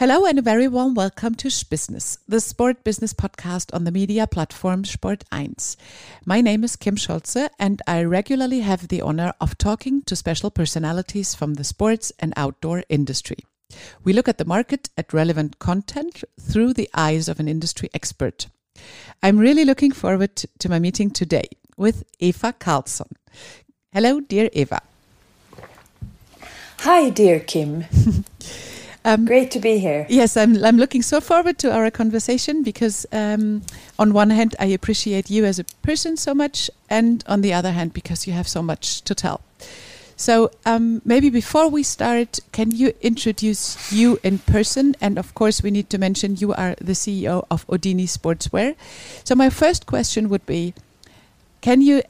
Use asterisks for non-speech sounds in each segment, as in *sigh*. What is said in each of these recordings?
Hello and a very warm welcome to Business, the sport business podcast on the media platform Sport 1. My name is Kim Scholze and I regularly have the honor of talking to special personalities from the sports and outdoor industry. We look at the market at relevant content through the eyes of an industry expert. I'm really looking forward to my meeting today with Eva Karlsson. Hello, dear Eva. Hi, dear Kim. *laughs* Um, Great to be here. Yes, I'm, I'm looking so forward to our conversation because, um, on one hand, I appreciate you as a person so much, and on the other hand, because you have so much to tell. So, um, maybe before we start, can you introduce you in person? And of course, we need to mention you are the CEO of Houdini Sportswear. So, my first question would be Can you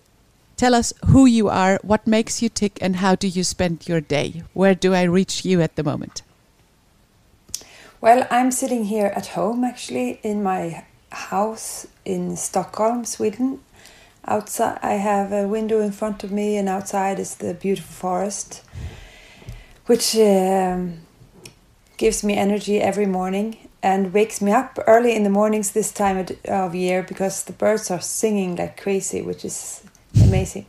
tell us who you are, what makes you tick, and how do you spend your day? Where do I reach you at the moment? Well, I'm sitting here at home actually in my house in Stockholm, Sweden. Outside, I have a window in front of me, and outside is the beautiful forest, which um, gives me energy every morning and wakes me up early in the mornings this time of year because the birds are singing like crazy, which is amazing.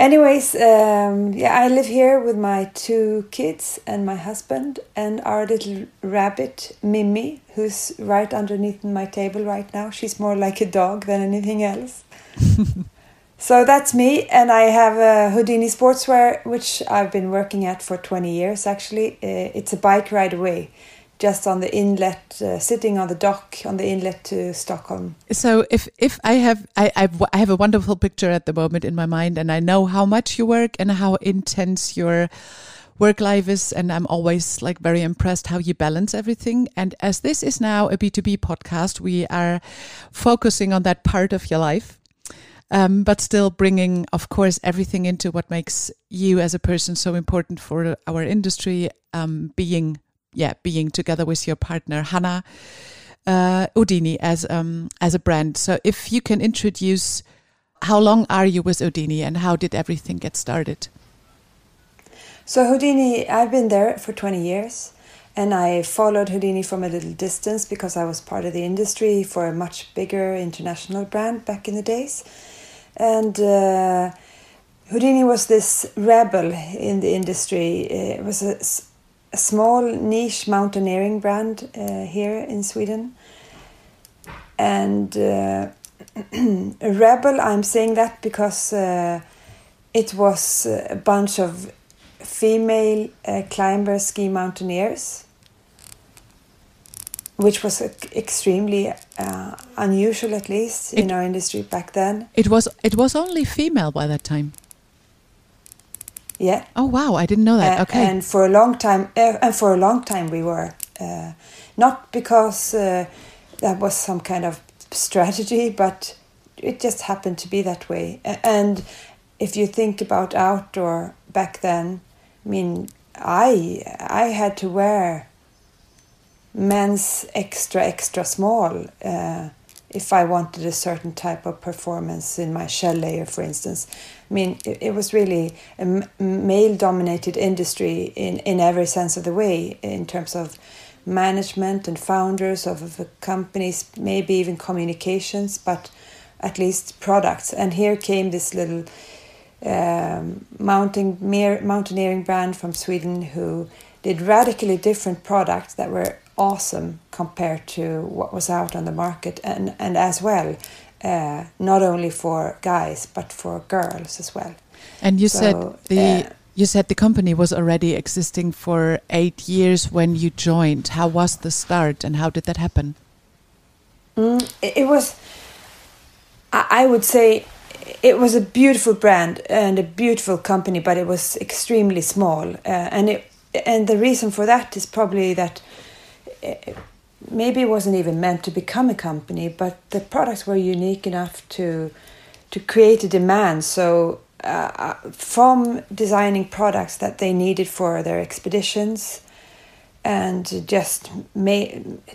Anyways, um, yeah, I live here with my two kids and my husband and our little rabbit Mimi, who's right underneath my table right now. She's more like a dog than anything else. *laughs* so that's me, and I have a Houdini Sportswear, which I've been working at for 20 years actually. Uh, it's a bike ride away just on the inlet, uh, sitting on the dock on the inlet to Stockholm. So if if I have I I've, I have a wonderful picture at the moment in my mind, and I know how much you work and how intense your work life is, and I'm always like very impressed how you balance everything. And as this is now a B2B podcast, we are focusing on that part of your life. Um, but still bringing, of course, everything into what makes you as a person so important for our industry, um, being yeah, being together with your partner Hannah uh, Houdini as um, as a brand. So if you can introduce, how long are you with Houdini and how did everything get started? So Houdini, I've been there for 20 years and I followed Houdini from a little distance because I was part of the industry for a much bigger international brand back in the days. And uh, Houdini was this rebel in the industry. It was a a small niche mountaineering brand uh, here in Sweden. And uh, *clears throat* a rebel, I'm saying that because uh, it was a bunch of female uh, climber ski mountaineers, which was extremely uh, unusual, at least in our industry back then. It was it was only female by that time. Yeah. Oh wow! I didn't know that. Uh, okay. And for a long time, uh, and for a long time, we were uh, not because uh, that was some kind of strategy, but it just happened to be that way. And if you think about outdoor back then, I mean, I I had to wear men's extra extra small uh, if I wanted a certain type of performance in my shell layer, for instance. I mean, it, it was really a male dominated industry in, in every sense of the way, in terms of management and founders of, companies, maybe even communications, but at least products. And here came this little um, mounting, mountaineering brand from Sweden who did radically different products that were awesome compared to what was out on the market and, and as well uh, not only for guys but for girls as well. And you so, said the uh, you said the company was already existing for eight years when you joined. How was the start, and how did that happen? Mm, it was, I would say, it was a beautiful brand and a beautiful company, but it was extremely small. Uh, and it and the reason for that is probably that maybe it wasn't even meant to become a company, but the products were unique enough to to create a demand. So uh, uh, from designing products that they needed for their expeditions and just ma-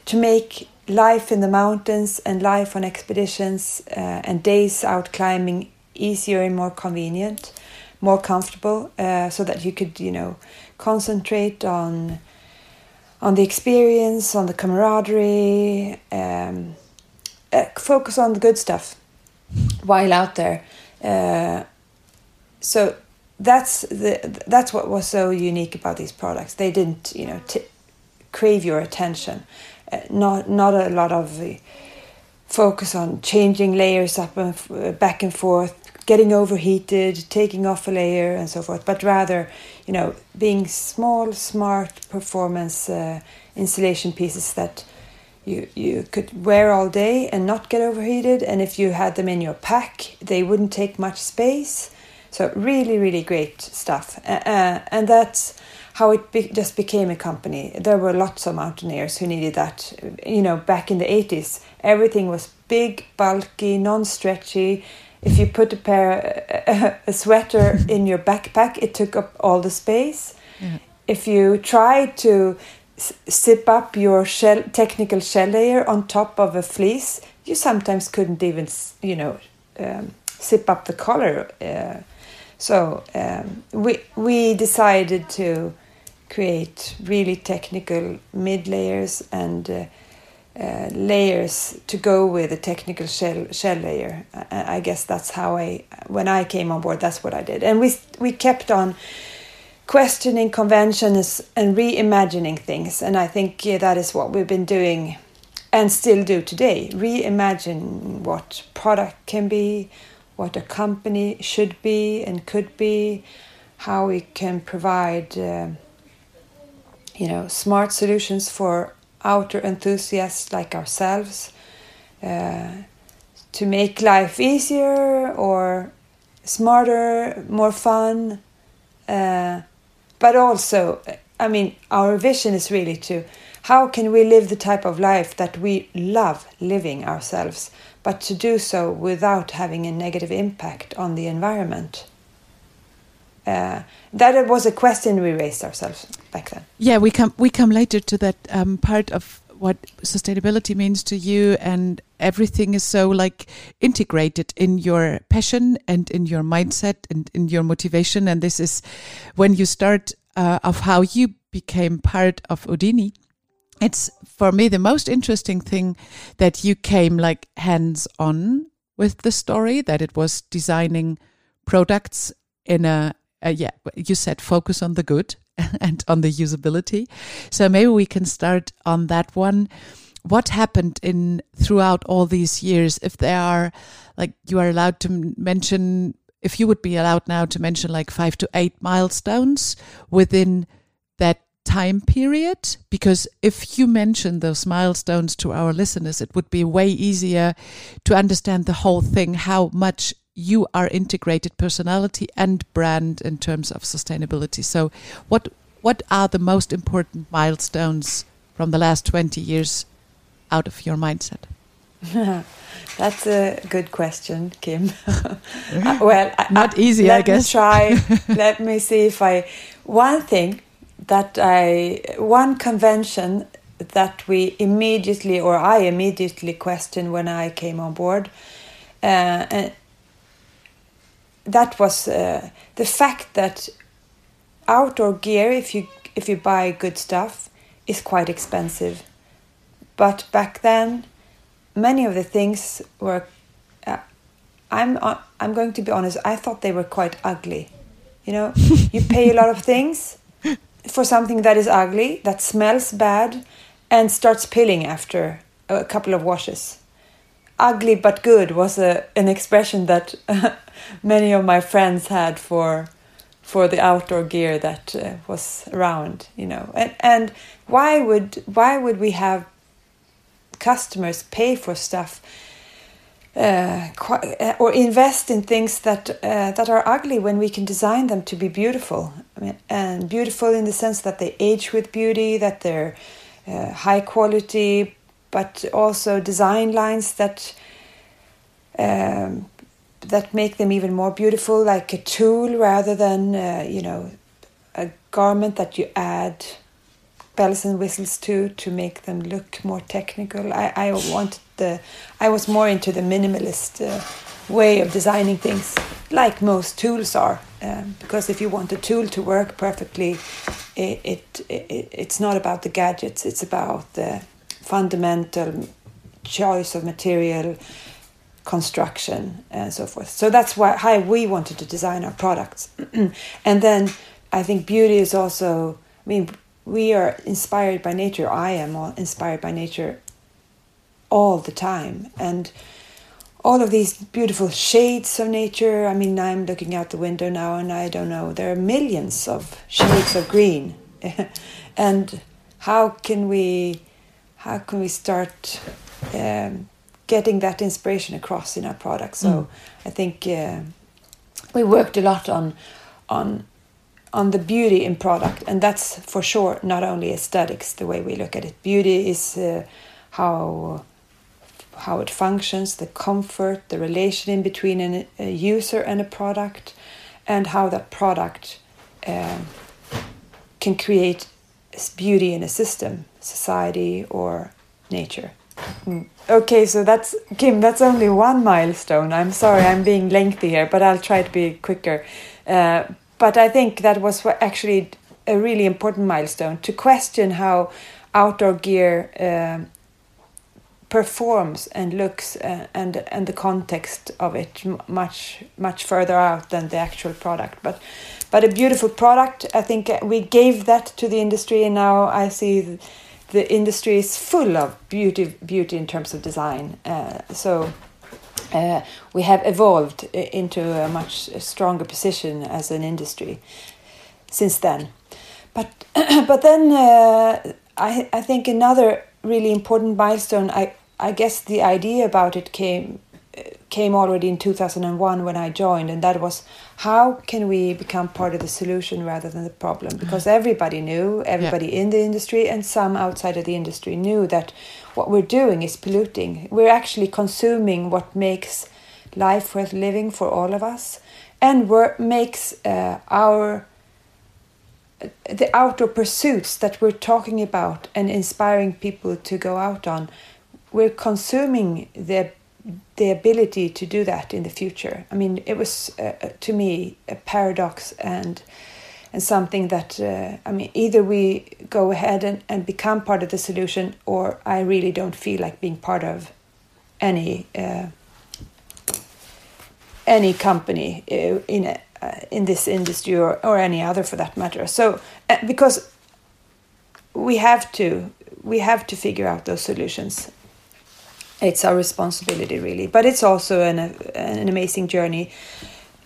to make life in the mountains and life on expeditions uh, and days out climbing easier and more convenient more comfortable uh, so that you could you know concentrate on on the experience, on the camaraderie, um, uh, focus on the good stuff while out there. Uh, so that's the that's what was so unique about these products. They didn't, you know, crave your attention. Uh, not not a lot of focus on changing layers up and uh, back and forth, getting overheated, taking off a layer, and so forth. But rather, you know, being small, smart performance uh, insulation pieces that you you could wear all day and not get overheated. And if you had them in your pack, they wouldn't take much space so really, really great stuff, uh, and that's how it be just became a company. There were lots of mountaineers who needed that. You know, back in the eighties, everything was big, bulky, non-stretchy. If you put a pair, a sweater *laughs* in your backpack, it took up all the space. Mm. If you try to zip up your shell, technical shell layer on top of a fleece, you sometimes couldn't even, you know, um, zip up the collar. Uh, so um, we we decided to create really technical mid layers and uh, uh, layers to go with the technical shell shell layer. I, I, guess that's how I when I came on board. That's what I did, and we we kept on questioning conventions and reimagining things. And I think yeah, that is what we've been doing and still do today. Reimagine what product can be what a company should be and could be, how we can provide, uh, you know, smart solutions for outer enthusiasts like ourselves uh, to make life easier or smarter, more fun. Uh, but also, I mean, our vision is really to how can we live the type of life that we love living ourselves but to do so without having a negative impact on the environment. Uh, that was a question we raised ourselves back then. Yeah, we come we come later to that um, part of what sustainability means to you, and everything is so like integrated in your passion and in your mindset and in your motivation. And this is when you start uh, of how you became part of Houdini it's for me the most interesting thing that you came like hands on with the story that it was designing products in a, a, yeah you said focus on the good *laughs* and on the usability. So maybe we can start on that one. What happened in throughout all these years if there are like you are allowed to mention if you would be allowed now to mention like 5 to 8 milestones within that time period? Because if you mention those milestones to our listeners it would be way easier to understand the whole thing how much you are integrated personality and brand in terms of sustainability so what what are the most important milestones from the last 20 years out of your mindset *laughs* That's a good question, Kim. *laughs* uh, well, not easy, I guess. try. *laughs* let me see if I. One thing that I one convention that we immediately or I immediately questioned when I came on board, uh, and that was uh, the fact that outdoor gear, if you if you buy good stuff, is quite expensive. But back then, many of the things were. Uh, I'm uh, I'm going to be honest. I thought they were quite ugly. You know, *laughs* you pay a lot of things for something that is ugly, that smells bad, and starts peeling after a couple of washes. Ugly but good was a, an expression that *laughs* many of my friends had for for the outdoor gear that uh, was around, you know. And and why would why would we have customers pay for stuff uh, uh, or invest in things that uh, that are ugly when we can design them to be beautiful I mean, and beautiful in the sense that they age with beauty that they're uh, high quality but also design lines that um, that make them even more beautiful like a tool rather than uh, you know a garment that you add bells and whistles to to make them look more technical. I, I wanted the I was more into the minimalist uh, way of designing things, like most tools are. Um, because if you want a tool to work perfectly, it, it, it it's not about the gadgets. It's about the fundamental choice of material, construction, and so forth. So that's why how we wanted to design our products. *clears throat* and then I think beauty is also. I mean, we are inspired by nature. I am all inspired by nature all the time, and all of these beautiful shades of nature. I mean, I'm looking out the window now, and I don't know. There are millions of shades of green, *laughs* and how can we, how can we start um, getting that inspiration across in our products? So mm. I think uh, we worked a lot on, on, on the beauty in product, and that's for sure not only aesthetics. The way we look at it, beauty is uh, how how it functions, the comfort, the relation in between an, a user and a product, and how that product um, can create beauty in a system, society, or nature. Mm. Okay, so that's Kim. That's only one milestone. I'm sorry, I'm being lengthy here, but I'll try to be quicker. Uh, but I think that was actually a really important milestone to question how outdoor gear um, performs and looks uh, and and the context of it much much further out than the actual product. But but a beautiful product. I think uh, we gave that to the industry and now i see the industry is full of beauty beauty in terms of design. Uh, so uh, we have evolved into a much stronger position as an industry since then. But *clears throat* but then uh, I I think another really important milestone. I I guess the idea about it came came already in 2001 when I joined, and that was how can we become part of the solution rather than the problem? Because everybody knew, everybody yeah. in the industry and some outside of the industry knew that what we're doing is polluting. We're actually consuming what makes life worth living for all of us, and makes uh, our the outdoor pursuits that we're talking about and inspiring people to go out on, we're consuming the the ability to do that in the future. I mean, it was uh, uh, to me a paradox and and something that uh, I mean, either we go ahead and, and become part of the solution, or I really don't feel like being part of any uh, any company uh, in uh, in this industry or, or any other for that matter. So because we have to we have to figure out those solutions. It's our responsibility really. But it's also an, an amazing journey.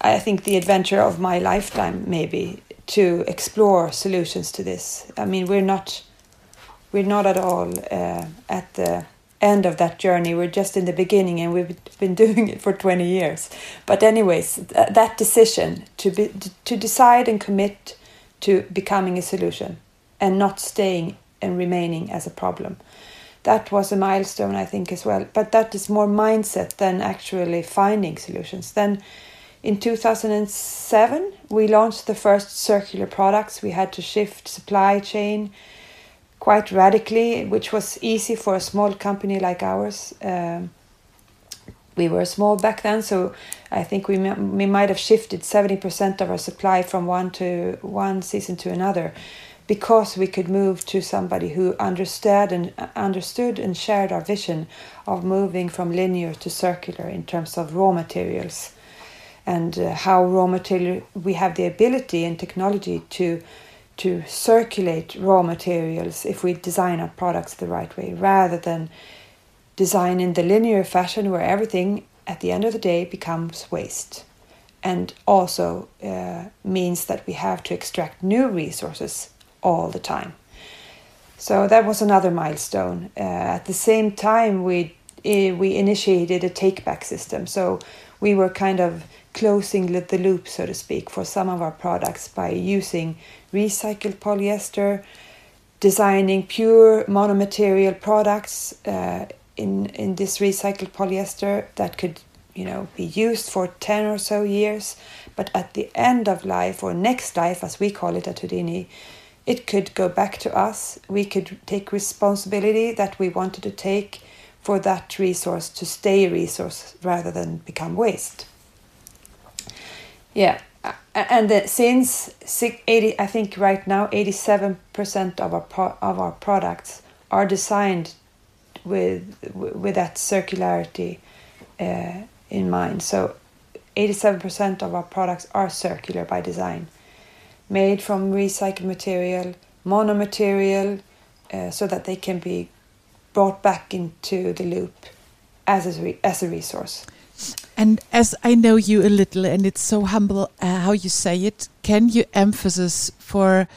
I think the adventure of my lifetime maybe to explore solutions to this. I mean we're not we're not at all uh, at the end of that journey we're just in the beginning and we've been *laughs* doing it for 20 years but anyways th- that decision to be to decide and commit to becoming a solution and not staying and remaining as a problem that was a milestone, I think, as well. But that is more mindset than actually finding solutions. Then in 2007, we launched the first circular products. We had to shift supply chain quite radically, which was easy for a small company like ours. Um, we were small back then, so I think we we might have shifted seventy percent of our supply from one to one season to another because we could move to somebody who understood and understood and shared our vision of moving from linear to circular in terms of raw materials and uh, how raw material we have the ability and technology to to circulate raw materials if we design our products the right way rather than design in the linear fashion where everything at the end of the day becomes waste and also uh, means that we have to extract new resources all the time. So that was another milestone. Uh, at the same time, we uh, we initiated a take back system. So we were kind of closing the loop, so to speak, for some of our products by using recycled polyester, designing pure monomaterial products uh, in in this recycled polyester that could you know be used for 10 or so years but at the end of life or next life as we call it at Houdini it could go back to us. We could take responsibility that we wanted to take for that resource to stay a resource rather than become waste. Yeah, and since 80, I think right now 87% of our pro, of our products are designed with with that circularity uh, in mind. So 87% of our products are circular by design, made from recycled material, monomaterial, uh, so that they can be brought back into the loop as a, as a resource. And as I know you a little, and it's so humble uh, how you say it, can you emphasize for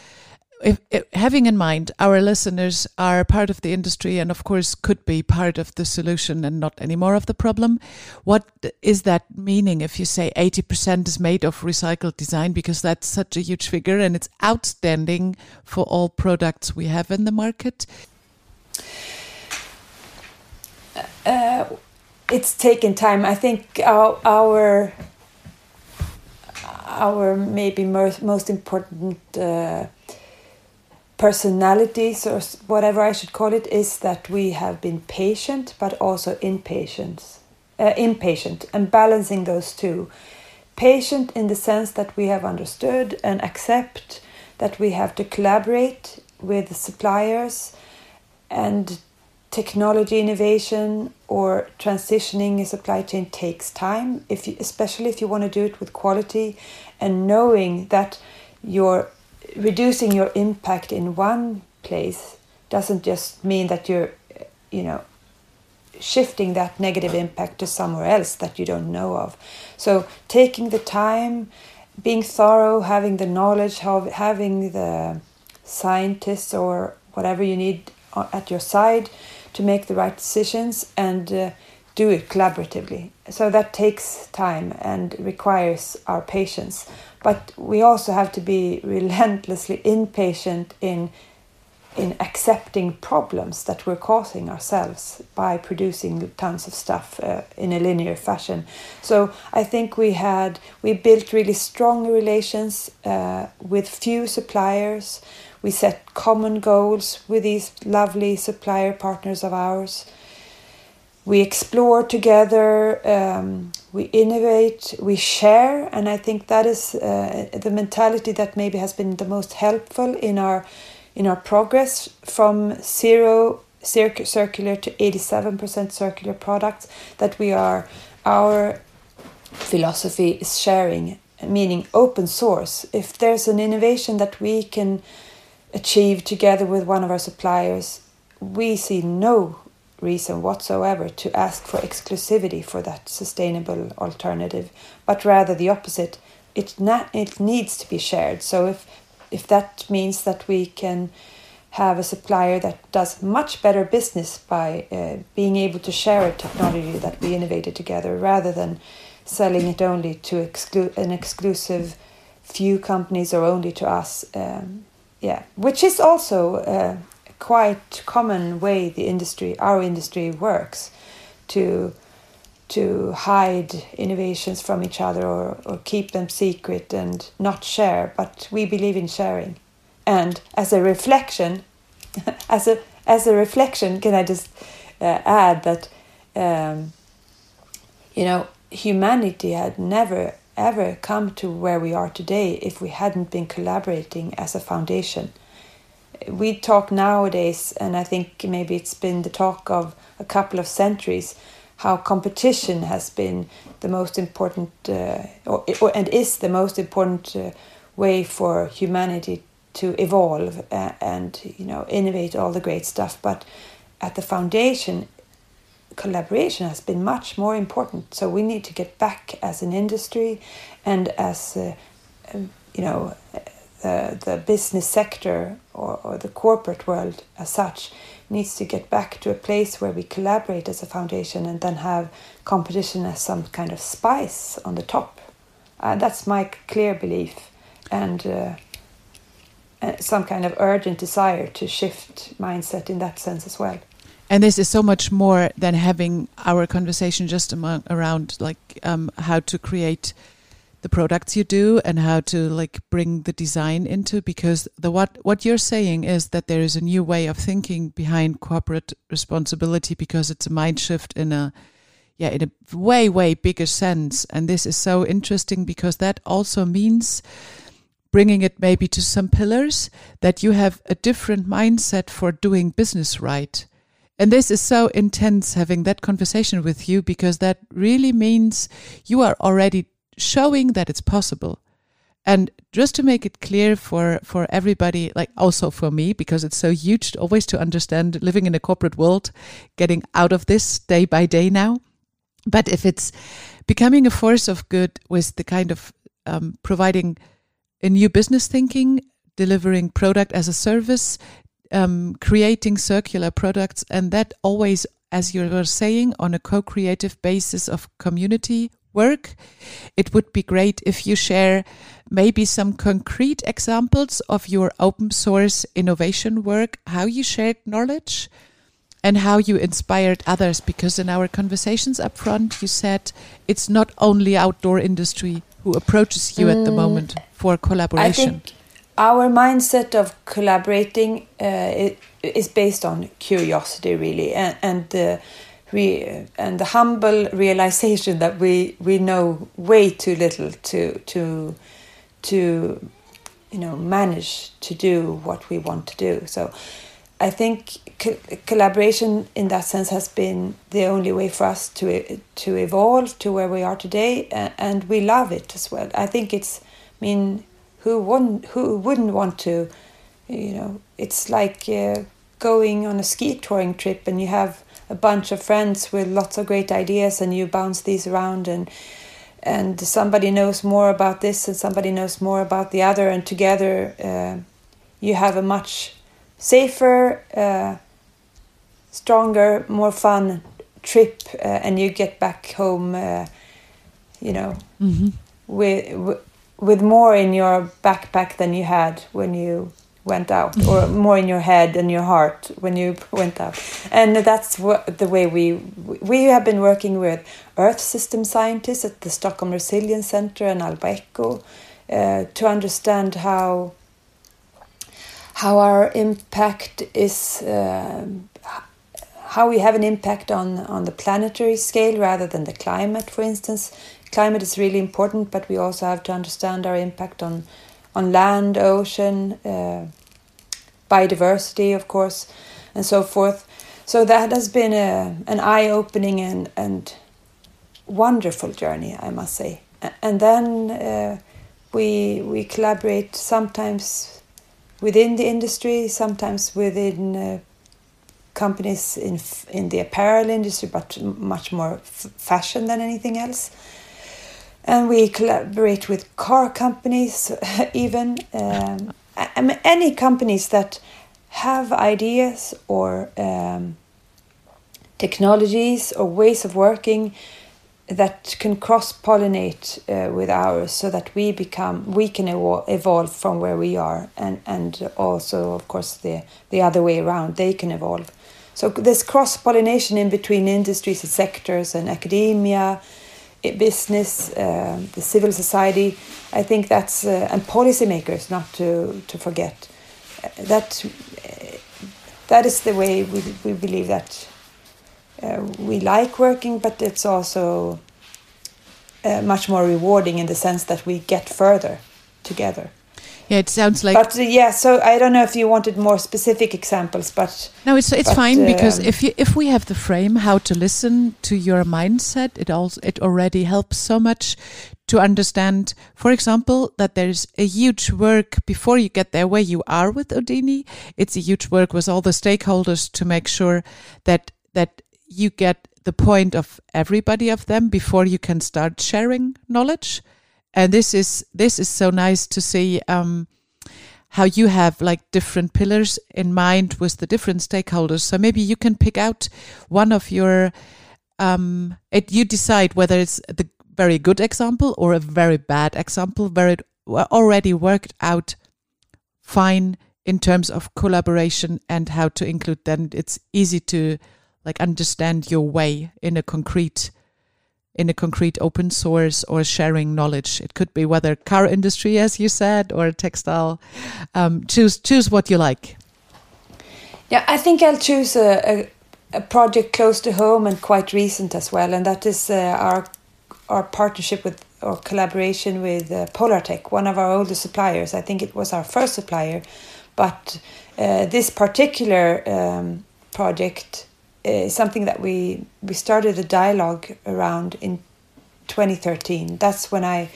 if, if, having in mind our listeners are part of the industry and of course could be part of the solution and not anymore of the problem what is that meaning if you say 80% is made of recycled design? Because that's such a huge figure and it's outstanding for all products we have in the market. Uh, it's taken time i think our our, our maybe most, most important uh, personalities or whatever I should call it is that we have been patient but also impatient, uh, impatient and balancing those two. Patient in the sense that we have understood and accept that we have to collaborate with suppliers and technology innovation or transitioning a supply chain takes time if you, especially if you want to do it with quality and knowing that you're reducing your impact in one place doesn't just mean that you're, you know, shifting that negative impact to somewhere else that you don't know of. So taking the time, being thorough, having the knowledge, having the scientists or whatever you need uh, at your side to make the right decisions and uh, do it collaboratively. So that takes time and requires our patience. But we also have to be *laughs* relentlessly impatient in in accepting problems that we're causing ourselves by producing tons of stuff uh, in a linear fashion. So I think we had we built really strong relations uh, with few suppliers. We set common goals with these lovely supplier partners of ours we explore together, um, we innovate, we share, and I think that is uh, the mentality that maybe has been the most helpful in our in our progress from zero circ- circular to eighty seven percent circular products. That we are our philosophy is sharing, meaning open source. If there's an innovation that we can achieve together with one of our suppliers, we see no reason whatsoever to ask for exclusivity for that sustainable alternative, but rather the opposite. It na- it needs to be shared. So if if that means that we can have a supplier that does much better business by uh, being able to share a technology that we innovated together rather than selling it only to exclu- an exclusive few companies or only to us. Um, yeah, which is also a quite common way the industry, our industry works, to to hide innovations from each other or, or keep them secret and not share. But we believe in sharing, and as a reflection, *laughs* as a as a reflection, can I just uh, add that um, you know humanity had never ever come to where we are today if we hadn't been collaborating as a foundation we talk nowadays, and I think maybe it's been the talk of a couple of centuries, how competition has been the most important, uh, or, or, and is the most important uh, way for humanity to evolve uh, and you know innovate all the great stuff. But at the foundation, collaboration has been much more important. So we need to get back as an industry and as uh, um, you know the, the business sector or, or the corporate world as such needs to get back to a place where we collaborate as a foundation and then have competition as some kind of spice on the top. Uh, that's my clear belief and uh, uh, some kind of urgent desire to shift mindset in that sense as well. And this is so much more than having our conversation just among, around like um, how to create the products you do and how to like bring the design into because the what what you're saying is that there is a new way of thinking behind corporate responsibility because it's a mind shift in a yeah, in a way, way bigger sense. And this is so interesting because that also means bringing it maybe to some pillars that you have a different mindset for doing business right. And this is so intense having that conversation with you because that really means you are already showing that it's possible. And just to make it clear for, for everybody, like also for me, because it's so huge always to understand living in a corporate world, getting out of this day by day now. But if it's becoming a force of good with the kind of um, providing a new business thinking, delivering product as a service, um, creating circular products, and that always, as you were saying, on a co creative basis of community work. It would be great if you share maybe some concrete examples of your open source innovation work, how you shared knowledge and how you inspired others because in our conversations up front you said it's not only outdoor industry who approaches you mm, at the mm, moment for collaboration? Our mindset of collaborating uh, is based on curiosity, really, and, and the and the humble realization that we we know way too little to to to you know manage to do what we want to do. So. I think co collaboration in that sense has been the only way for us to to evolve to where we are today, and we love it as well. I think it's, I mean, who wouldn't who wouldn't want to, you know, it's like uh, going on a ski touring trip and you have a bunch of friends with lots of great ideas and you bounce these around and and somebody knows more about this and somebody knows more about the other and together uh, you have a much safer, uh, stronger, more fun trip, uh, and you get back home, uh, you know, mm-hmm. with with more in your backpack than you had when you went out, or mm-hmm. more in your head and your heart when you went out. And that's what the way we we have been working with Earth system scientists at the Stockholm Resilience Center and Albaeco uh, to understand how how our impact is uh, how we have an impact on on the planetary scale rather than the climate for instance climate is really important but we also have to understand our impact on on land ocean uh, biodiversity of course and so forth so that has been a, an eye-opening and, and wonderful journey i must say and then uh, we we collaborate sometimes within the industry, sometimes within uh, companies in in the apparel industry, but much more fashion than anything else. And we collaborate with car companies, *laughs* even um, I mean, any companies that have ideas or um, technologies or ways of working that can cross pollinate uh, with ours so that we become we can evol evolve from where we are and and also of course the the other way around they can evolve. So this cross pollination in between industries and sectors and academia business uh, the civil society i think that's uh, and policymakers not to to forget uh, that uh, that is the way we we believe that uh, we like working, but it's also uh, much more rewarding in the sense that we get further together. Yeah, it sounds like. But uh, yeah, so I don't know if you wanted more specific examples, but no, it's it's but, fine because um, if you if we have the frame how to listen to your mindset, it also it already helps so much to understand, for example, that there's a huge work before you get there where you are with Houdini. It's a huge work with all the stakeholders to make sure that that you get the point of everybody of them before you can start sharing knowledge and this is this is so nice to see um, how you have like different pillars in mind with the different stakeholders. So maybe you can pick out one of your um, it you decide whether it's the very good example or a very bad example where it already worked out fine in terms of collaboration and how to include then it's easy to like understand your way in a concrete in a concrete open source or sharing knowledge. It could be whether car industry, as you said, or textile. Um, choose choose what you like. Yeah, I think I'll choose a, a a project close to home and quite recent as well, and that is uh, our our partnership with or collaboration with uh, Polartec, one of our older suppliers. I think it was our first supplier, but uh, this particular um, project is something that we we started a dialogue around in 2013. That's when I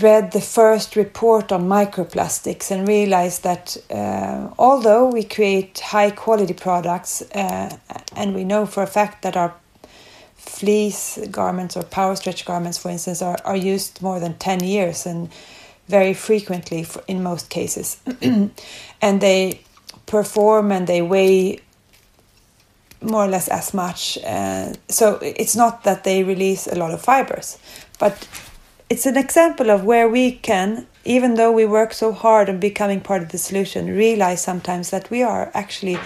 read the first report on microplastics and realized that uh, although we create high quality products uh, and we know for a fact that our fleece garments or power stretch garments, for instance, are, are used more than 10 years and very frequently for, in most cases. *clears throat* and they perform and they weigh more or less as much. Uh, so it's not that they release a lot of fibers, but it's an example of where we can, even though we work so hard on becoming part of the solution, realize sometimes that we are actually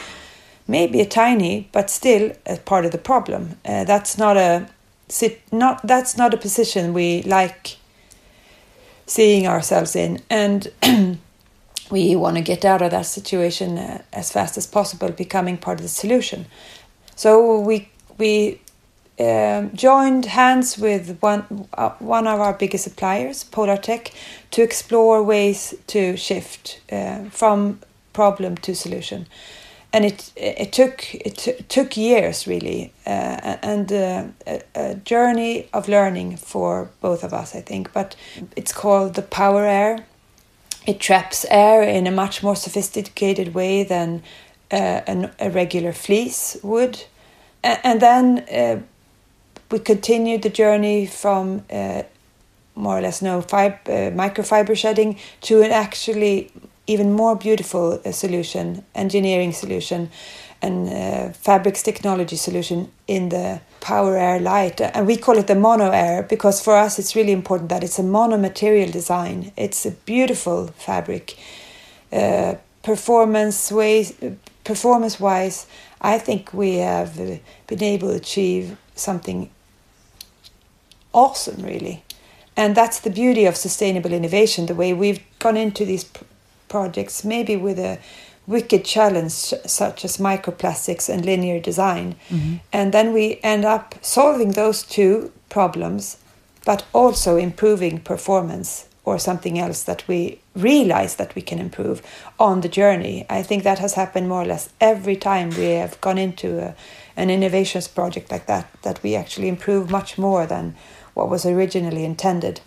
maybe a tiny, but still a part of the problem. Uh, that's not a sit not that's not a position we like seeing ourselves in, and *clears throat* we want to get out of that situation uh, as fast as possible, becoming part of the solution. So we we um, joined hands with one uh, one of our biggest suppliers, Polartec, to explore ways to shift uh, from problem to solution. And it it took it took years really, uh, and uh, a, a, journey of learning for both of us, I think. But it's called the Power Air. It traps air in a much more sophisticated way than uh, an, a regular fleece would, and then uh, we continued the journey from uh, more or less no fib- uh, microfiber shedding to an actually even more beautiful uh, solution, engineering solution, and uh, fabrics technology solution in the power air light. And we call it the mono air because for us it's really important that it's a mono material design. It's a beautiful fabric. Performance ways, performance wise, I think we have uh, been able to achieve something awesome, really. And that's the beauty of sustainable innovation, the way we've gone into these projects, maybe with a wicked challenge such as microplastics and linear design. Mm-hmm. And then we end up solving those two problems, but also improving performance or something else that we realize that we can improve on the journey. I think that has happened more or less every time we have gone into a, an innovations project like that, that we actually improve much more than what was originally intended.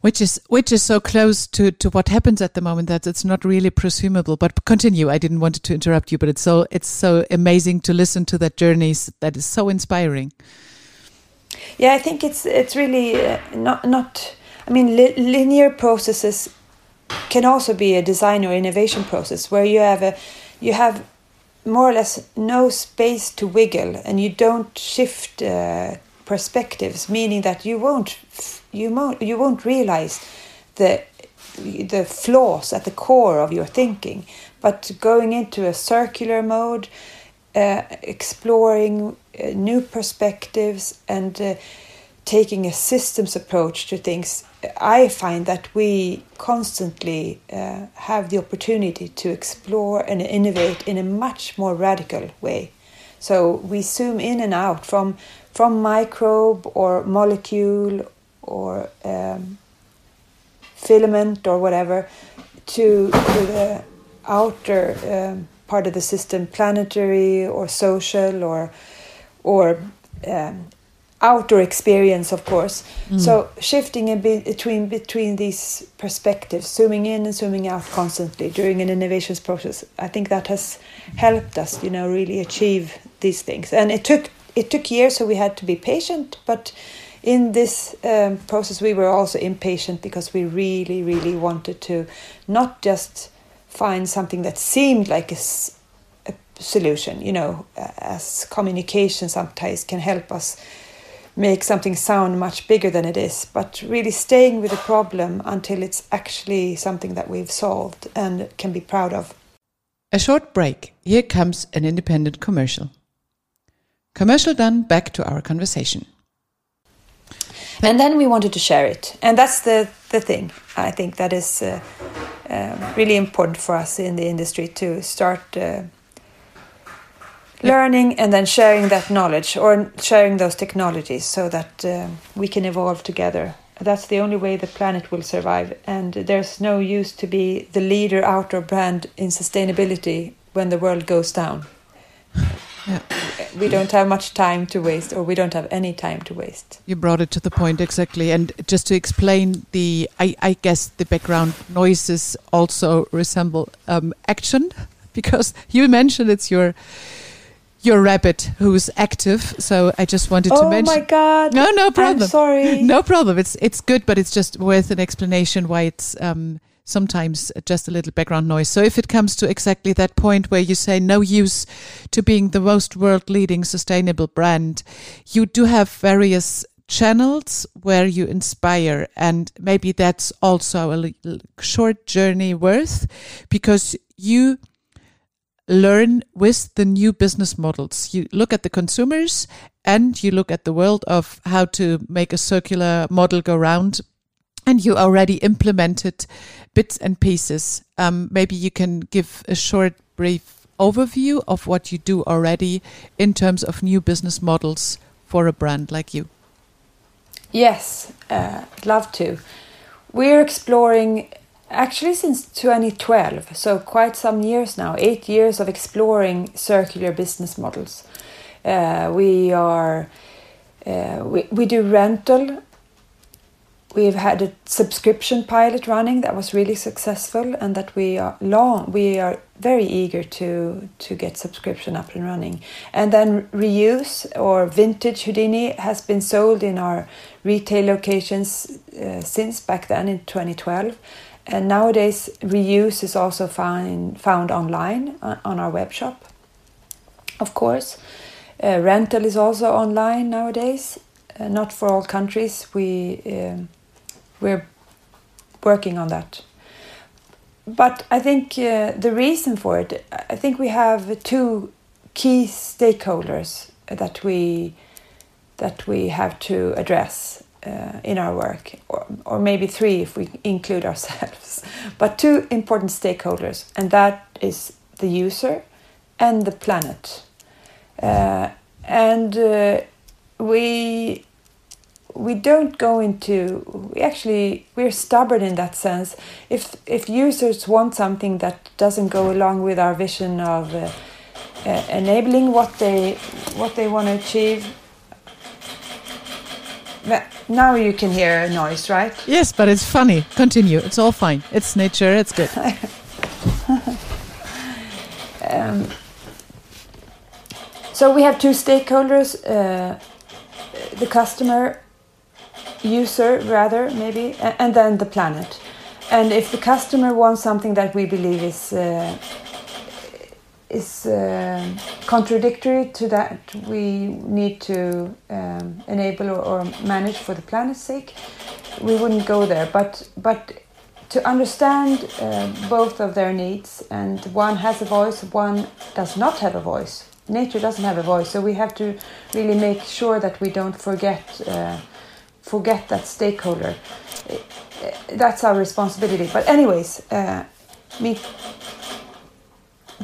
Which is which is so close to to what happens at the moment that it's not really presumable. But continue i didn't want to interrupt you but it's so it's so amazing to listen to that journeys that is so inspiring. Yeah i think it's it's really uh, not not i mean li linear processes can also be a design or innovation process where you have a you have more or less no space to wiggle and you don't shift uh, perspectives, meaning that you won't you won't you won't realize the the flaws at the core of your thinking. But going into a circular mode, uh, exploring uh, new perspectives, and uh, taking a systems approach to things, I find that we constantly uh, have the opportunity to explore and innovate in a much more radical way. So we zoom in and out from from microbe or molecule or um, filament or whatever to, to the outer um, part of the system, planetary or social or or um, outdoor experience, of course. Mm. So shifting a bit between between these perspectives, zooming in and zooming out constantly during an innovations process, I think that has helped us, you know, really achieve these things. And it took it took years, so we had to be patient. But in this um, process, we were also impatient because we really, really wanted to not just find something that seemed like a, a solution, you know, as communication sometimes can help us make something sound much bigger than it is, but really staying with the problem until it's actually something that we've solved and can be proud of. A short break. Here comes an independent commercial. Commercial done, back to our conversation. And then we wanted to share it. And that's the, the thing. I think that is uh, uh, really important for us in the industry to start uh, learning and then sharing that knowledge or sharing those technologies so that uh, we can evolve together. That's the only way the planet will survive. And there's no use to be the leader outdoor brand in sustainability when the world goes down. Yeah. We don't have much time to waste, or we don't have any time to waste. You brought it to the point exactly. And just to explain the, I, I guess the background noises also resemble um, action *laughs* because you mentioned it's your your rabbit who's active. So I just wanted oh to mention. Oh my god! No, no problem. I'm sorry. No problem. It's it's good, but it's just worth an explanation why it's um, sometimes just a little background noise. So if it comes to exactly that point where you say no use to being the most world leading sustainable brand, you do have various channels where you inspire and maybe that's also a short journey worth because you learn with the new business models. You look at the consumers and you look at the world of how to make a circular model go round. And you already implemented bits and pieces. Um, maybe you can give a short, brief overview of what you do already in terms of new business models for a brand like you. Yes, uh, love to. We're exploring actually since 2012, so quite some years now, eight years of exploring circular business models. Uh, we are uh, we, we do rental. We've had a subscription pilot running that was really successful, and that we are long. We are very eager to to get subscription up and running. And then reuse or vintage Houdini has been sold in our retail locations uh, since back then in 2012 and nowadays, reuse is also found, found online on our web shop, of course. Uh, rental is also online nowadays, uh, not for all countries. We, um, we're working on that. But I think uh, the reason for it, I think we have two key stakeholders that we that we have to address uh, in our work, or, or maybe three if we include ourselves, *laughs* but two important stakeholders, and that is the user and the planet. Uh, and uh, we we don't go into we actually we're stubborn in that sense if if users want something that doesn't go along with our vision of uh, uh, enabling what they what they want to achieve now you can hear a noise, right? Yes, but it's funny. Continue. It's all fine. It's nature. It's good. *laughs* um, so we have two stakeholders: uh, the customer, user, rather maybe, and then the planet. And if the customer wants something that we believe is uh, is uh, contradictory to that we need to um, enable or, or, manage for the planet's sake, we wouldn't go there. But but to understand uh, both of their needs, and one has a voice, one does not have a voice. Nature doesn't have a voice, so we have to really make sure that we don't forget uh, forget that stakeholder. That's our responsibility. But anyways, uh, me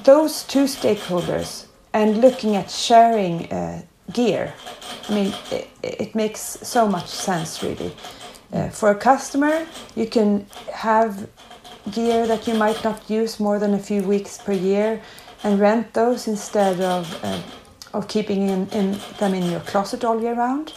those two stakeholders and looking at sharing uh, gear, I mean, it, it, makes so much sense really. Uh, for a customer, you can have gear that you might not use more than a few weeks per year and rent those instead of, uh, of keeping in, in them in your closet all year round.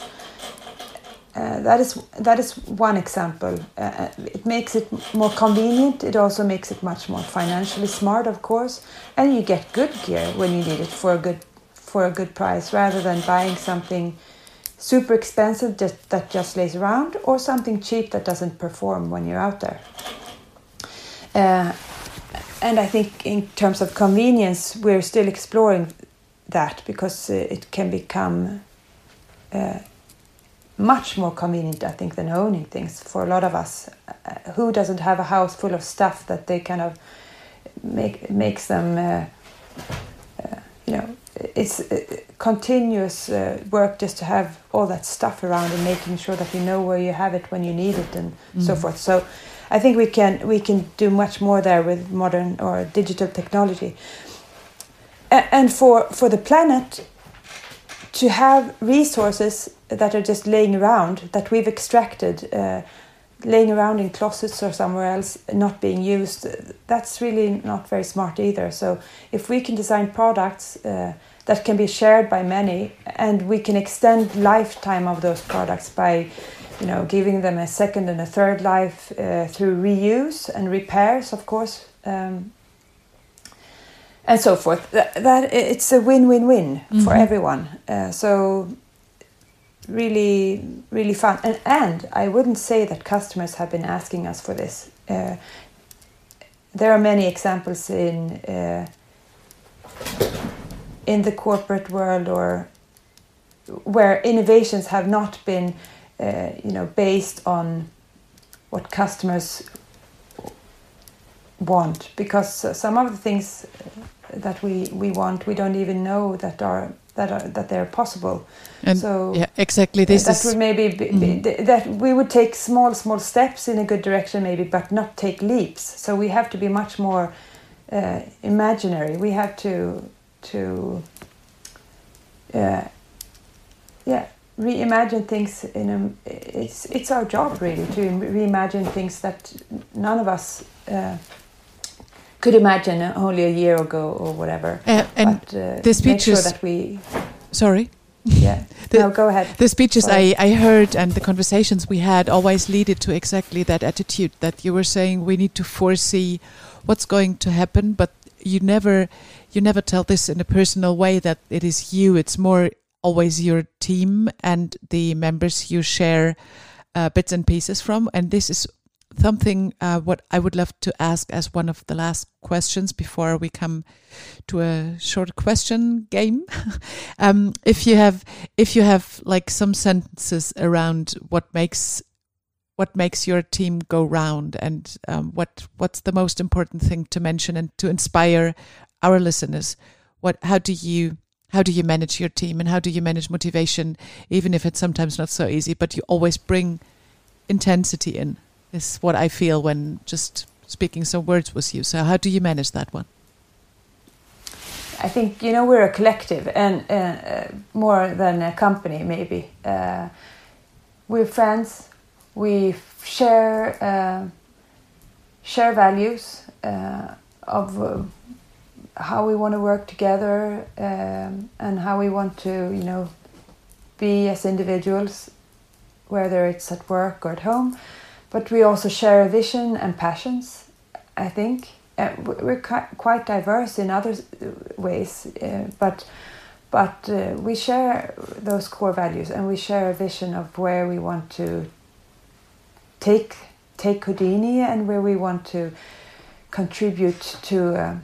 Uh, that is that is one example. Uh, it makes it more convenient. It also makes it much more financially smart, of course, and you get good gear when you need it for a good for a good price, rather than buying something super expensive that, that just lays around or something cheap that doesn't perform when you're out there. Uh, and I think in terms of convenience, we're still exploring that because it can become much more convenient, I think, than owning things for a lot of us. Uh, who doesn't have a house full of stuff that they kind of make makes them, uh, uh, you know, it's uh, continuous uh, work just to have all that stuff around and making sure that you know where you have it when you need it and mm. so forth. So, I think we can we can do much more there with modern or digital technology. and for for the planet to have resources that are just laying around that we've extracted uh, laying around in closets or somewhere else not being used that's really not very smart either. So if we can design products uh, that can be shared by many and we can extend lifetime of those products by you know giving them a second and a third life uh, through reuse and repairs of course um, and so forth. That, that it's a win-win-win mm-hmm. for everyone. Uh, so really really fun. And and I wouldn't say that customers have been asking us for this. Uh, there are many examples in uh, in the corporate world or where innovations have not been uh, you know based on what customers want because some of the things that we we want we don't even know that are that are that they're possible. And so yeah, exactly. This that is would maybe be, mm-hmm. that we would take small small steps in a good direction, maybe, but not take leaps. So we have to be much more uh, imaginary. We have to to uh, yeah reimagine things in a it's it's our job really to reimagine things that none of us uh, could imagine only a year ago or whatever. Uh, and but, uh, the speeches sure that we. Sorry. Yeah. the, *laughs* no, go ahead. The speeches I, I heard and the conversations we had always leaded to exactly that attitude that you were saying we need to foresee what's going to happen, but you never you never tell this in a personal way that it is you. It's more always your team and the members you share uh, bits and pieces from, and this is something uh, what I would love to ask as one of the last questions before we come to a short question game. *laughs* um, if you have, if you have like some sentences around what makes what makes your team go round, and um, what what's the most important thing to mention and to inspire our listeners. What how do you how do you manage your team and how do you manage motivation, even if it's sometimes not so easy, but you always bring intensity in is what I feel when just speaking some words with you. So how do you manage that one? I think you know we're a collective and uh, uh, more than a company maybe. Uh, we're friends. We share uh, share values uh, of uh, how we want to work together um, and how we want to you know be as individuals, whether it's at work or at home but we also share a vision and passions. I think uh, we're quite diverse in other ways, uh, but but uh, we share those core values and we share a vision of where we want to take take Houdini and where we want to contribute to a,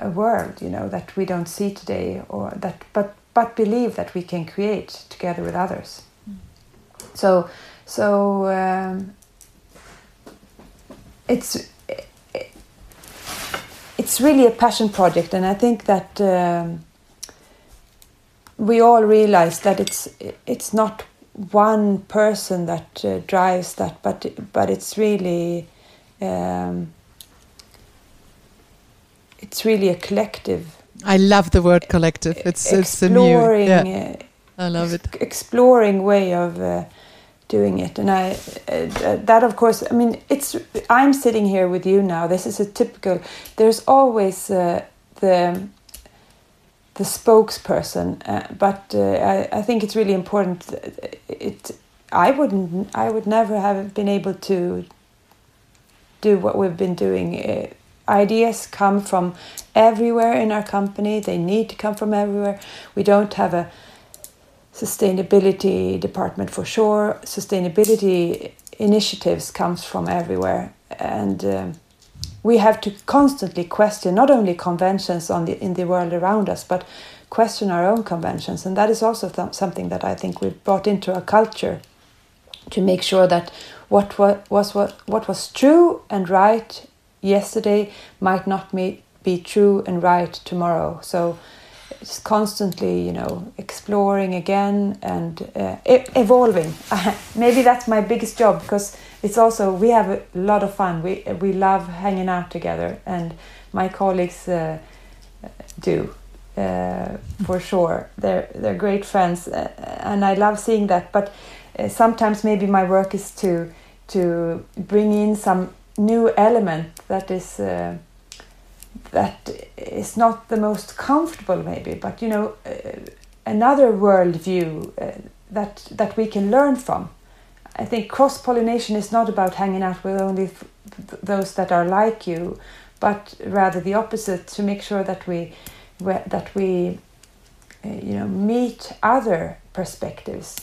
a world you know that we don't see today or that but but believe that we can create together with others. Mm. So so um, it's it's really a passion project, and I think that um, we all realize that it's it's not one person that uh, drives that, but but it's really um, it's really a collective. I love the word collective. It's it's a new. Yeah. I love it. Exploring way of. Uh, doing it. And i uh, that of course i mean it's i'm sitting here with you now. This is a typical there's always uh, the the spokesperson uh, but uh, I, I think it's really important it i wouldn't i would never have been able to do what we've been doing. Uh, ideas come from everywhere in our company. They need to come from everywhere. We don't have a sustainability department for sure. Sustainability initiatives comes from everywhere, and uh, we have to constantly question not only conventions on the in the world around us, but question our own conventions, and that is also th something that I think we've brought into our culture to make sure that what was what what was true and right yesterday might not be true and right tomorrow. So it's constantly you know exploring again and uh, e evolving *laughs* maybe that's my biggest job because it's also we have a lot of fun we we love hanging out together and my colleagues uh, do uh, for sure. They're they're great friends, uh, and I love seeing that. But uh, sometimes maybe my work is to to bring in some new element that is uh, that is not the most comfortable, maybe. But you know, uh, another worldview uh, that that we can learn from. I think cross pollination is not about hanging out with only those that are like you, but rather the opposite to make sure that we that we uh, you know meet other perspectives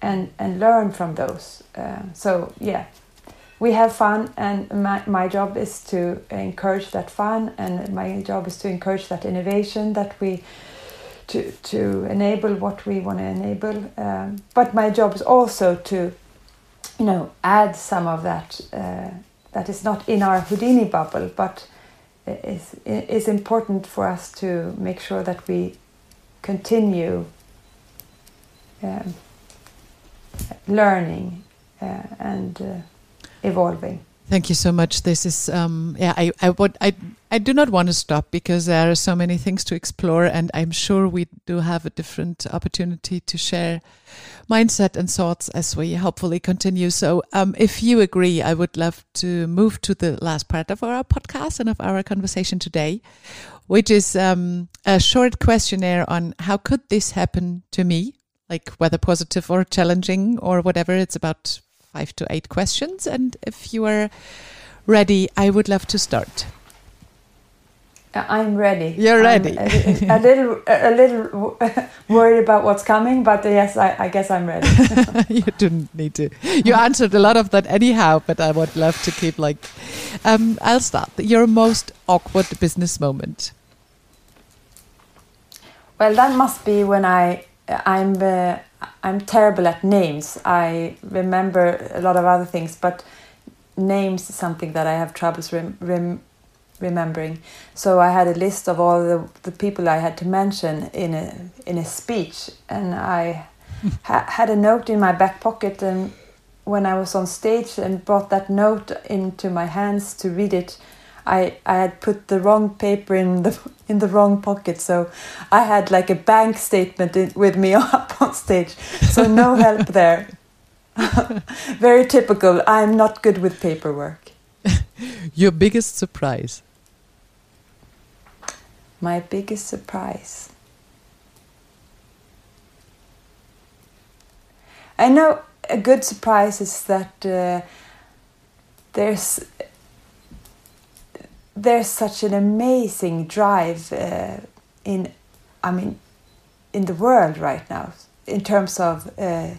and and learn from those. Uh, so yeah, we have fun, and my my job is to encourage that fun, and my job is to encourage that innovation that we. To, to enable what we want to enable, um, but my job is also to, you know, add some of that uh, that is not in our Houdini bubble, but is is important for us to make sure that we continue um, learning uh, and uh, evolving. Thank you so much. This is um, yeah. I I would I I do not want to stop because there are so many things to explore, and I'm sure we do have a different opportunity to share mindset and thoughts as we hopefully continue. So, um, if you agree, I would love to move to the last part of our podcast and of our conversation today, which is um, a short questionnaire on how could this happen to me, like whether positive or challenging or whatever. It's about five to eight questions, and if you are ready, I would love to start. I'm ready. You're ready. A, a, little, a little *laughs* worried about what's coming, but yes, I, I guess I'm ready. *laughs* you didn't need to. You answered a lot of that anyhow, but I would love to keep like. Um, I'll start. Your most awkward business moment. Well, that must be when I I'm uh, I'm terrible at names. I remember a lot of other things, but names is something that I have troubles rem, rem remembering. So I had a list of all the, the people I had to mention in a in a speech, and I *laughs* ha had a note in my back pocket. And when I was on stage and brought that note into my hands to read it, I I had put the wrong paper in the *laughs* in the wrong pocket. So I had like a bank statement in, with me *laughs* up on stage. So no *laughs* help there. Very typical. I'm not good with paperwork. Your biggest surprise my biggest surprise. I know a good surprise is that uh, there's there's such an amazing drive uh, in, I mean, in the world right now in terms of uh,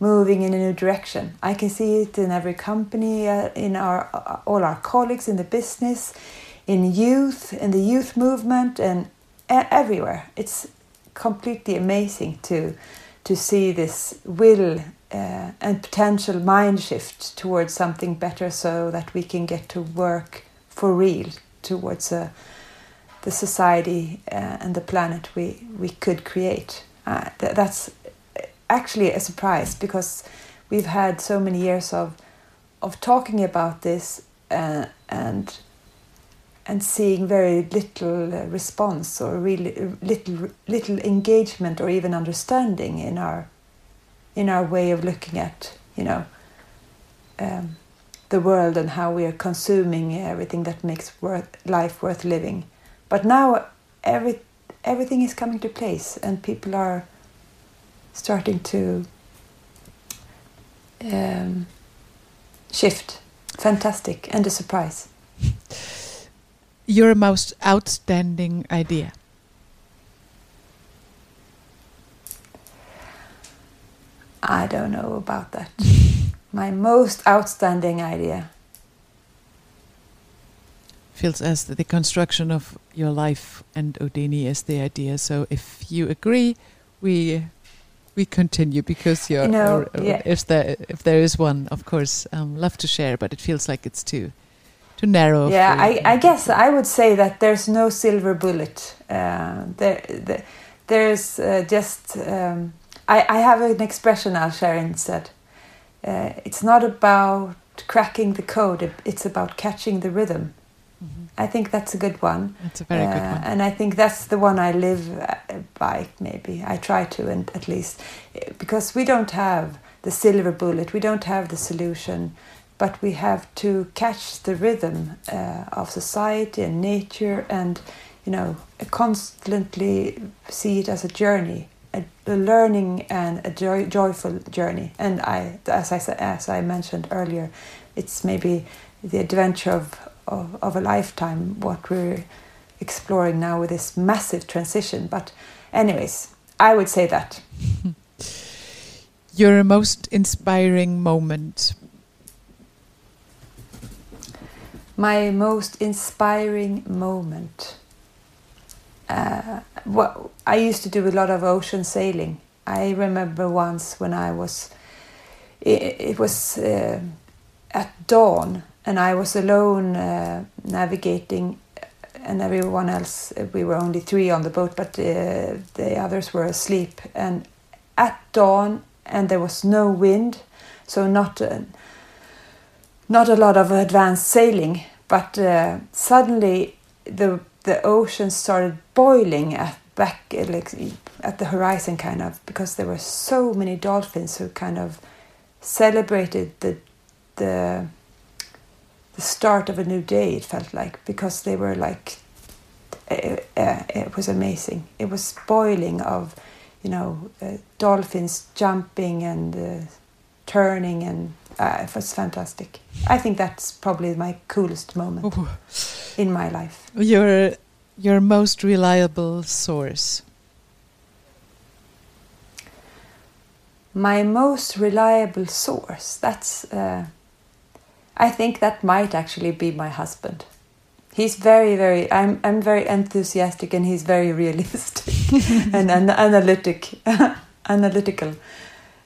moving in a new direction. I can see it in every company, uh, in our all our colleagues in the business, in youth, in the youth movement, and everywhere. It's completely amazing to to see this will uh, and potential mind shift towards something better, so that we can get to work for real towards uh, the society uh, and the planet we we could create. Uh, th that's actually a surprise because we've had so many years of of talking about this uh, and and seeing very little uh, response or really uh, little little engagement or even understanding in our in our way of looking at you know um, the world and how we are consuming everything that makes worth, life worth living. But now every everything is coming to place and people are starting to um, shift. Fantastic and a surprise your most outstanding idea? I don't know about that. My most outstanding idea feels as the construction of your life and Houdini is the idea. So if you agree, we we continue because you're. You know, yeah. If there if there is one, of course, um, love to share. But it feels like it's too too narrow. Yeah, I, I, guess I would say that there's no silver bullet. Uh, there, there, there's uh, just. Um, I, I have an expression I'll share instead. Uh, it's not about cracking the code; it's about catching the rhythm. Mm -hmm. I think that's a good one. That's a very uh, good one. And I think that's the one I live uh, by, maybe. I try to, and at least, because we don't have the silver bullet, we don't have the solution, but we have to catch the rhythm uh, of society and nature and, you know, constantly see it as a journey. A, a learning and a joy, joyful journey, and I, as I as I mentioned earlier, it's maybe the adventure of of, of a lifetime what we're exploring now with this massive transition. But, anyways, I would say that. *laughs* Your most inspiring moment? My most inspiring moment. Uh, well, I used to do a lot of ocean sailing. I remember once when I was, it, it was uh, at dawn and I was alone uh, navigating, and everyone else. We were only three on the boat, but uh, the others were asleep. And at dawn, and there was no wind, so not uh, not a lot of advanced sailing. But uh, suddenly, the the ocean started boiling at back like at the horizon, kind of because there were so many dolphins who kind of celebrated the the the start of a new day. It felt like because they were like, uh, uh, it was amazing. It was boiling of, you know, uh, dolphins jumping and uh, turning, and uh, it was fantastic. I think that's probably my coolest moment Ooh. in my life. Your your most reliable source. My most reliable source. That's uh, I think that might actually be my husband. He's very, very. I'm. I'm very enthusiastic, and he's very *laughs* realistic *laughs* and, and analytic, *laughs* analytical.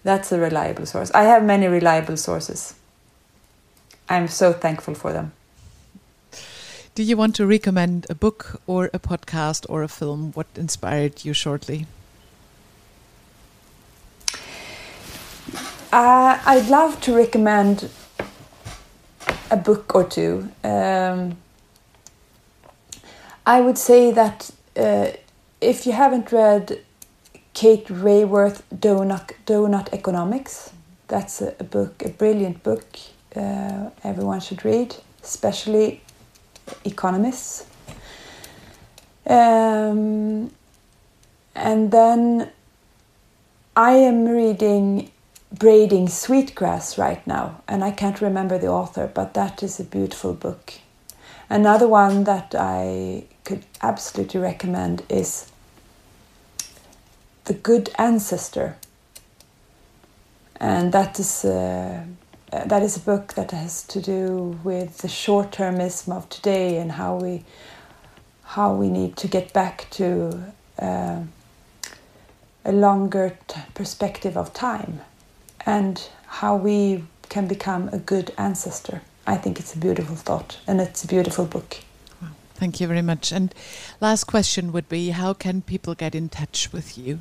That's a reliable source. I have many reliable sources. I'm so thankful for them. Do you want to recommend a book or a podcast or a film? What inspired you shortly? Uh, I'd love to recommend a book or two. Um, I would say that uh, if you haven't read Kate Raworth Donut, Doughnut Economics, that's a, a book, a brilliant book uh, everyone should read, especially economists. Um, and then I am reading braiding sweetgrass right now, and I can't remember the author, but that is a beautiful book. Another one that I could absolutely recommend is The Good Ancestor, and that is uh, that is a book that has to do with the short-termism of today and how we how we need to get back to uh, a longer perspective of time and how we can become a good ancestor. I think it's a beautiful thought and it's a beautiful book. thank you very much. And last question would be how can people get in touch with you?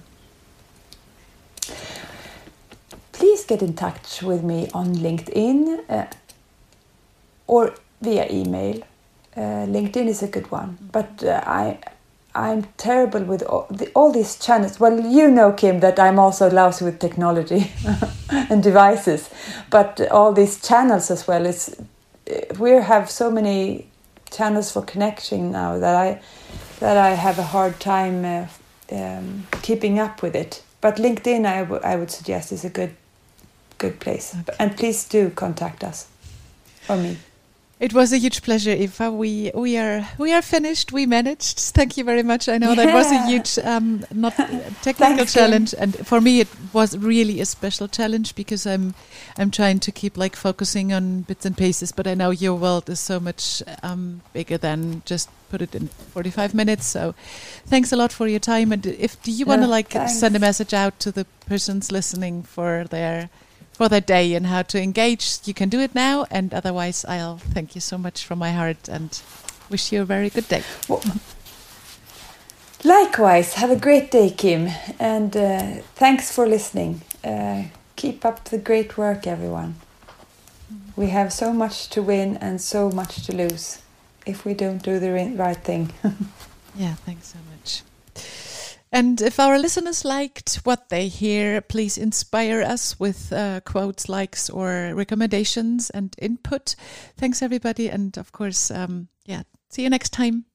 Please get in touch with me on LinkedIn uh, or via email. Uh, LinkedIn is a good one, but uh, I I'm terrible with all, the, all, these channels. Well, you know, Kim, that I'm also lousy with technology *laughs* and devices, but all these channels as well. It's we have so many channels for connection now that I that I have a hard time uh, um, keeping up with it. But LinkedIn, I, I would suggest, is a good good place. Okay. And please do contact us or me. It was a huge pleasure, Eva. We we are we are finished. We managed. Thank you very much. I know yeah. that was a huge, um, not *laughs* technical challenge, and for me it was really a special challenge because I'm I'm trying to keep like focusing on bits and pieces. But I know your world is so much um, bigger than just put it in 45 minutes. So, thanks a lot for your time. And if do you want to like thanks. send a message out to the persons listening for their for that day and how to engage, you can do it now. And otherwise, I'll thank you so much from my heart and wish you a very good day. Well, likewise, have a great day, Kim. And uh, thanks for listening. Uh, keep up the great work, everyone. We have so much to win and so much to lose. if we don't do the right thing. *laughs* yeah, thanks so much. And if our listeners liked what they hear, please inspire us with uh, quotes, likes, or recommendations and input. Thanks, everybody. And of course, um, yeah, see you next time.